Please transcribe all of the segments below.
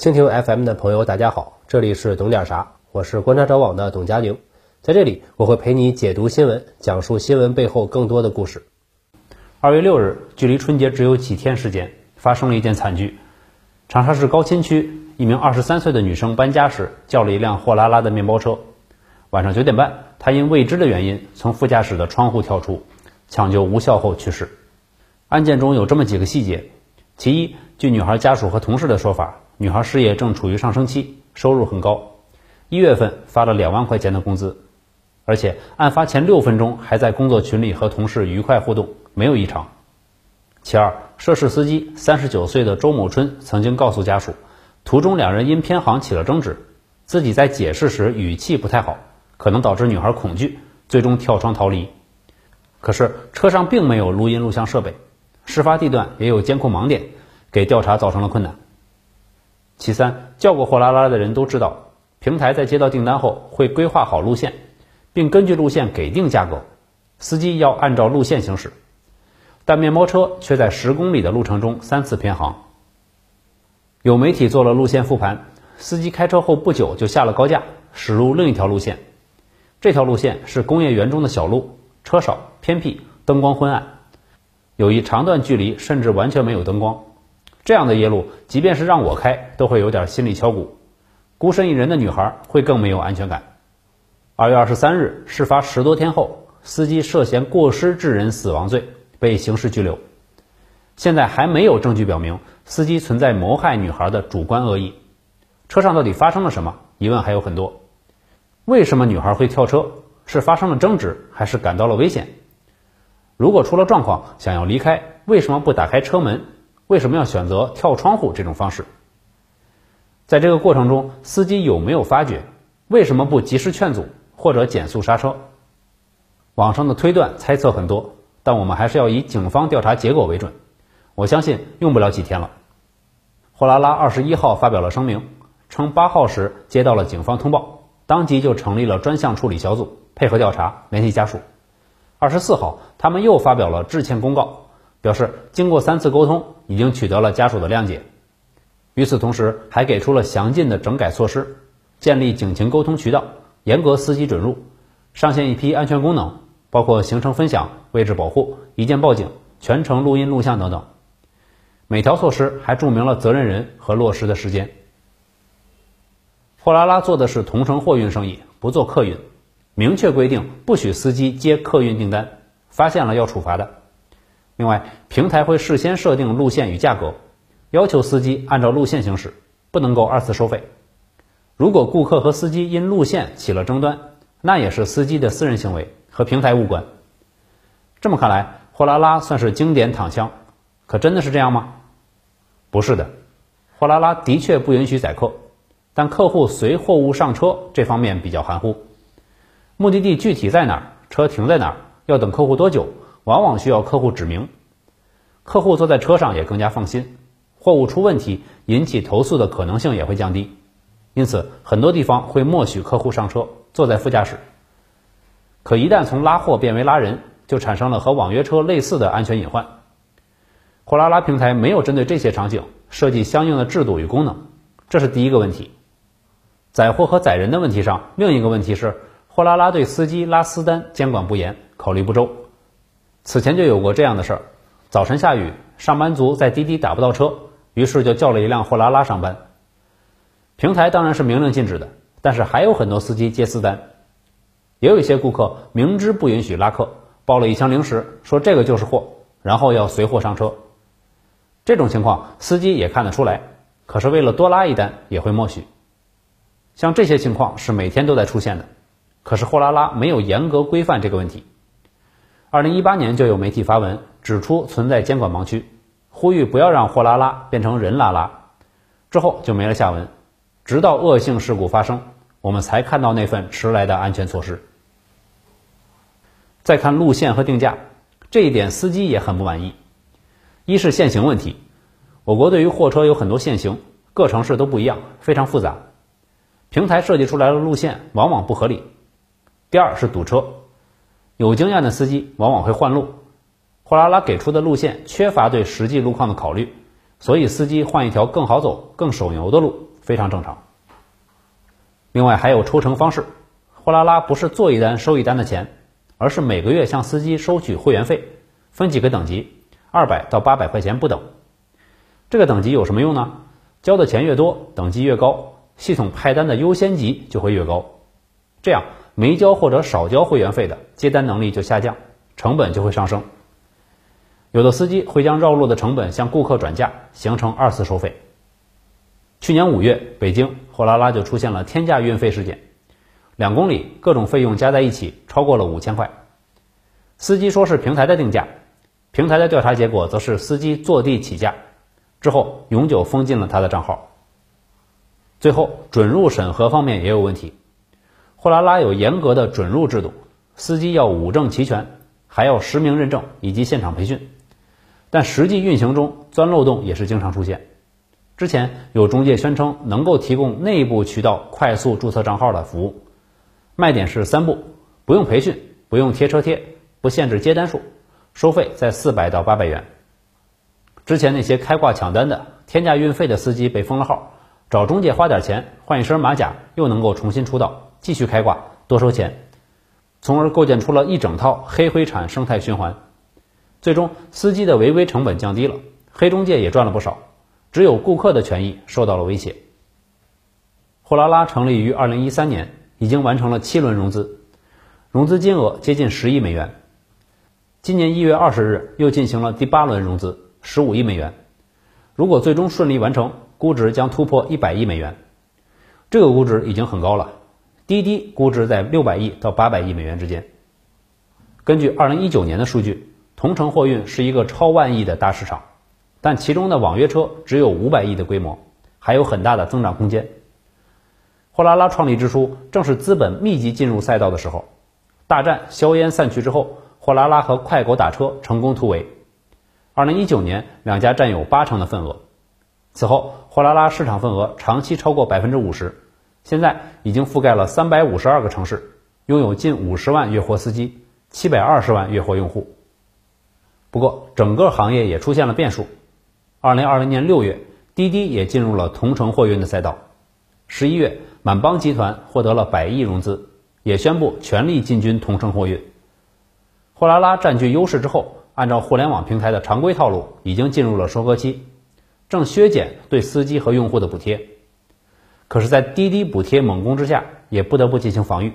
蜻蜓 FM 的朋友，大家好，这里是懂点啥，我是观察者网的董佳宁，在这里我会陪你解读新闻，讲述新闻背后更多的故事。二月六日，距离春节只有几天时间，发生了一件惨剧。长沙市高新区一名二十三岁的女生搬家时叫了一辆货拉拉的面包车，晚上九点半，她因未知的原因从副驾驶的窗户跳出，抢救无效后去世。案件中有这么几个细节：其一，据女孩家属和同事的说法，女孩事业正处于上升期，收入很高，一月份发了两万块钱的工资，而且案发前六分钟还在工作群里和同事愉快互动。没有异常。其二，涉事司机三十九岁的周某春曾经告诉家属，途中两人因偏航起了争执，自己在解释时语气不太好，可能导致女孩恐惧，最终跳窗逃离。可是车上并没有录音录像设备，事发地段也有监控盲点，给调查造成了困难。其三，叫过货拉拉的人都知道，平台在接到订单后会规划好路线，并根据路线给定价格，司机要按照路线行驶。但面包车却在十公里的路程中三次偏航。有媒体做了路线复盘，司机开车后不久就下了高架，驶入另一条路线。这条路线是工业园中的小路，车少偏僻，灯光昏暗，有一长段距离甚至完全没有灯光。这样的夜路，即便是让我开，都会有点心里敲鼓。孤身一人的女孩会更没有安全感。二月二十三日，事发十多天后，司机涉嫌过失致人死亡罪。被刑事拘留，现在还没有证据表明司机存在谋害女孩的主观恶意。车上到底发生了什么？疑问还有很多。为什么女孩会跳车？是发生了争执，还是感到了危险？如果出了状况，想要离开，为什么不打开车门？为什么要选择跳窗户这种方式？在这个过程中，司机有没有发觉？为什么不及时劝阻或者减速刹车？网上的推断猜测很多。但我们还是要以警方调查结果为准，我相信用不了几天了。货拉拉二十一号发表了声明，称八号时接到了警方通报，当即就成立了专项处理小组，配合调查，联系家属。二十四号，他们又发表了致歉公告，表示经过三次沟通，已经取得了家属的谅解。与此同时，还给出了详尽的整改措施，建立警情沟通渠道，严格司机准入，上线一批安全功能。包括行程分享、位置保护、一键报警、全程录音录像等等。每条措施还注明了责任人和落实的时间。货拉拉做的是同城货运生意，不做客运，明确规定不许司机接客运订单，发现了要处罚的。另外，平台会事先设定路线与价格，要求司机按照路线行驶，不能够二次收费。如果顾客和司机因路线起了争端，那也是司机的私人行为。和平台无关。这么看来，货拉拉算是经典躺枪，可真的是这样吗？不是的，货拉拉的确不允许载客，但客户随货物上车这方面比较含糊。目的地具体在哪儿，车停在哪儿，要等客户多久，往往需要客户指明。客户坐在车上也更加放心，货物出问题引起投诉的可能性也会降低。因此，很多地方会默许客户上车，坐在副驾驶。可一旦从拉货变为拉人，就产生了和网约车类似的安全隐患。货拉拉平台没有针对这些场景设计相应的制度与功能，这是第一个问题。载货和载人的问题上，另一个问题是货拉拉对司机拉私单监管不严，考虑不周。此前就有过这样的事儿：早晨下雨，上班族在滴滴打不到车，于是就叫了一辆货拉拉上班。平台当然是明令禁止的，但是还有很多司机接私单。也有一些顾客明知不允许拉客，包了一箱零食，说这个就是货，然后要随货上车。这种情况司机也看得出来，可是为了多拉一单也会默许。像这些情况是每天都在出现的，可是货拉拉没有严格规范这个问题。二零一八年就有媒体发文指出存在监管盲区，呼吁不要让货拉拉变成人拉拉，之后就没了下文，直到恶性事故发生，我们才看到那份迟来的安全措施。再看路线和定价，这一点司机也很不满意。一是限行问题，我国对于货车有很多限行，各城市都不一样，非常复杂。平台设计出来的路线往往不合理。第二是堵车，有经验的司机往往会换路，货拉拉给出的路线缺乏对实际路况的考虑，所以司机换一条更好走、更省油的路，非常正常。另外还有抽成方式，货拉拉不是做一单收一单的钱，而是每个月向司机收取会员费，分几个等级，二百到八百块钱不等。这个等级有什么用呢？交的钱越多，等级越高，系统派单的优先级就会越高。这样没交或者少交会员费的接单能力就下降，成本就会上升。有的司机会将绕路的成本向顾客转嫁，形成二次收费。去年五月，北京货拉拉就出现了天价运费事件，两公里各种费用加在一起超过了五千块。司机说是平台的定价，平台的调查结果则是司机坐地起价。之后永久封禁了他的账号。最后准入审核方面也有问题，货拉拉有严格的准入制度，司机要五证齐全，还要实名认证以及现场培训。但实际运行中钻漏洞也是经常出现。之前有中介宣称能够提供内部渠道快速注册账号的服务，卖点是三步：不用培训，不用贴车贴，不限制接单数，收费在四百到八百元。之前那些开挂抢单的天价运费的司机被封了号，找中介花点钱换一身马甲，又能够重新出道，继续开挂多收钱，从而构建出了一整套黑灰产生态循环。最终，司机的违规成本降低了，黑中介也赚了不少，只有顾客的权益受到了威胁。货拉拉成立于二零一三年，已经完成了七轮融资，融资金额接近十亿美元。今年一月二十日又进行了第八轮融资。十五亿美元，如果最终顺利完成，估值将突破一百亿美元。这个估值已经很高了。滴滴估值在六百亿到八百亿美元之间。根据二零一九年的数据，同城货运是一个超万亿的大市场，但其中的网约车只有五百亿的规模，还有很大的增长空间。货拉拉创立之初，正是资本密集进入赛道的时候。大战硝烟散去之后，货拉拉和快狗打车成功突围。二零一九年，两家占有八成的份额。此后，货拉拉市场份额长期超过百分之五十，现在已经覆盖了三百五十二个城市，拥有近五十万月活司机，七百二十万月活用户。不过，整个行业也出现了变数。二零二零年六月，滴滴也进入了同城货运的赛道。十一月，满帮集团获得了百亿融资，也宣布全力进军同城货运。货拉拉占据优势之后。按照互联网平台的常规套路，已经进入了收割期，正削减对司机和用户的补贴。可是，在滴滴补贴猛攻之下，也不得不进行防御。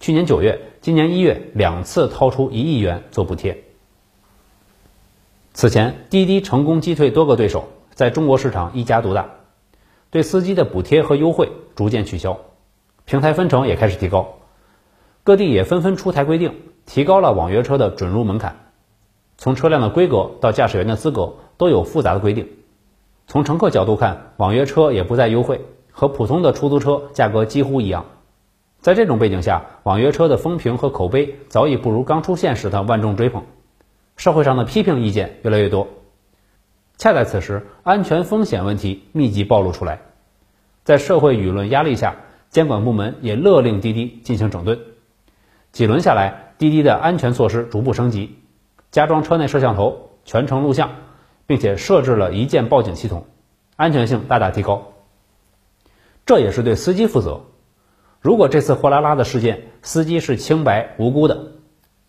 去年九月、今年一月两次掏出一亿元做补贴。此前，滴滴成功击退多个对手，在中国市场一家独大，对司机的补贴和优惠逐渐取消，平台分成也开始提高，各地也纷纷出台规定，提高了网约车的准入门槛。从车辆的规格到驾驶员的资格都有复杂的规定。从乘客角度看，网约车也不再优惠，和普通的出租车价格几乎一样。在这种背景下，网约车的风评和口碑早已不如刚出现时的万众追捧，社会上的批评意见越来越多。恰在此时，安全风险问题密集暴露出来，在社会舆论压力下，监管部门也勒令滴滴进行整顿。几轮下来，滴滴的安全措施逐步升级。加装车内摄像头，全程录像，并且设置了一键报警系统，安全性大大提高。这也是对司机负责。如果这次货拉拉的事件司机是清白无辜的，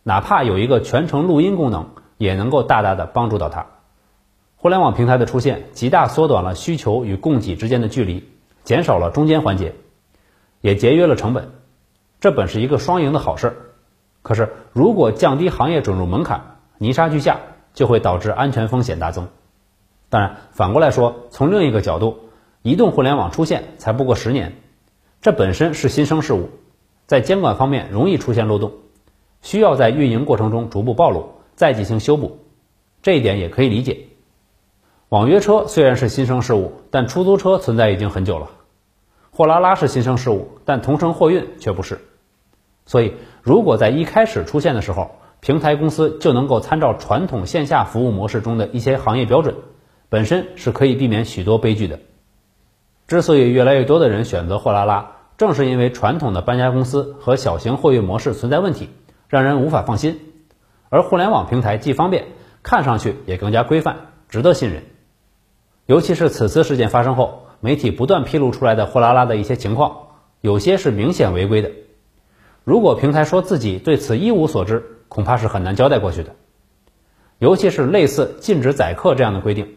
哪怕有一个全程录音功能，也能够大大的帮助到他。互联网平台的出现，极大缩短了需求与供给之间的距离，减少了中间环节，也节约了成本。这本是一个双赢的好事儿。可是，如果降低行业准入门槛，泥沙俱下，就会导致安全风险大增。当然，反过来说，从另一个角度，移动互联网出现才不过十年，这本身是新生事物，在监管方面容易出现漏洞，需要在运营过程中逐步暴露，再进行修补。这一点也可以理解。网约车虽然是新生事物，但出租车存在已经很久了。货拉拉是新生事物，但同城货运却不是。所以，如果在一开始出现的时候，平台公司就能够参照传统线下服务模式中的一些行业标准，本身是可以避免许多悲剧的。之所以越来越多的人选择货拉拉，正是因为传统的搬家公司和小型货运模式存在问题，让人无法放心。而互联网平台既方便，看上去也更加规范，值得信任。尤其是此次事件发生后，媒体不断披露出来的货拉拉的一些情况，有些是明显违规的。如果平台说自己对此一无所知，恐怕是很难交代过去的。尤其是类似禁止载客这样的规定，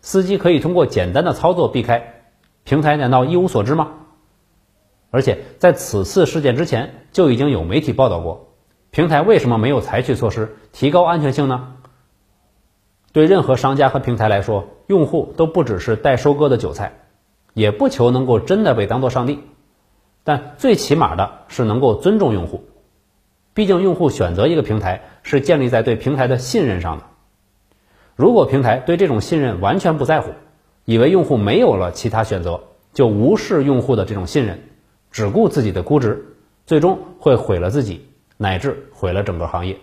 司机可以通过简单的操作避开，平台难道一无所知吗？而且在此次事件之前就已经有媒体报道过，平台为什么没有采取措施提高安全性呢？对任何商家和平台来说，用户都不只是待收割的韭菜，也不求能够真的被当做上帝，但最起码的是能够尊重用户。毕竟，用户选择一个平台是建立在对平台的信任上的。如果平台对这种信任完全不在乎，以为用户没有了其他选择，就无视用户的这种信任，只顾自己的估值，最终会毁了自己，乃至毁了整个行业。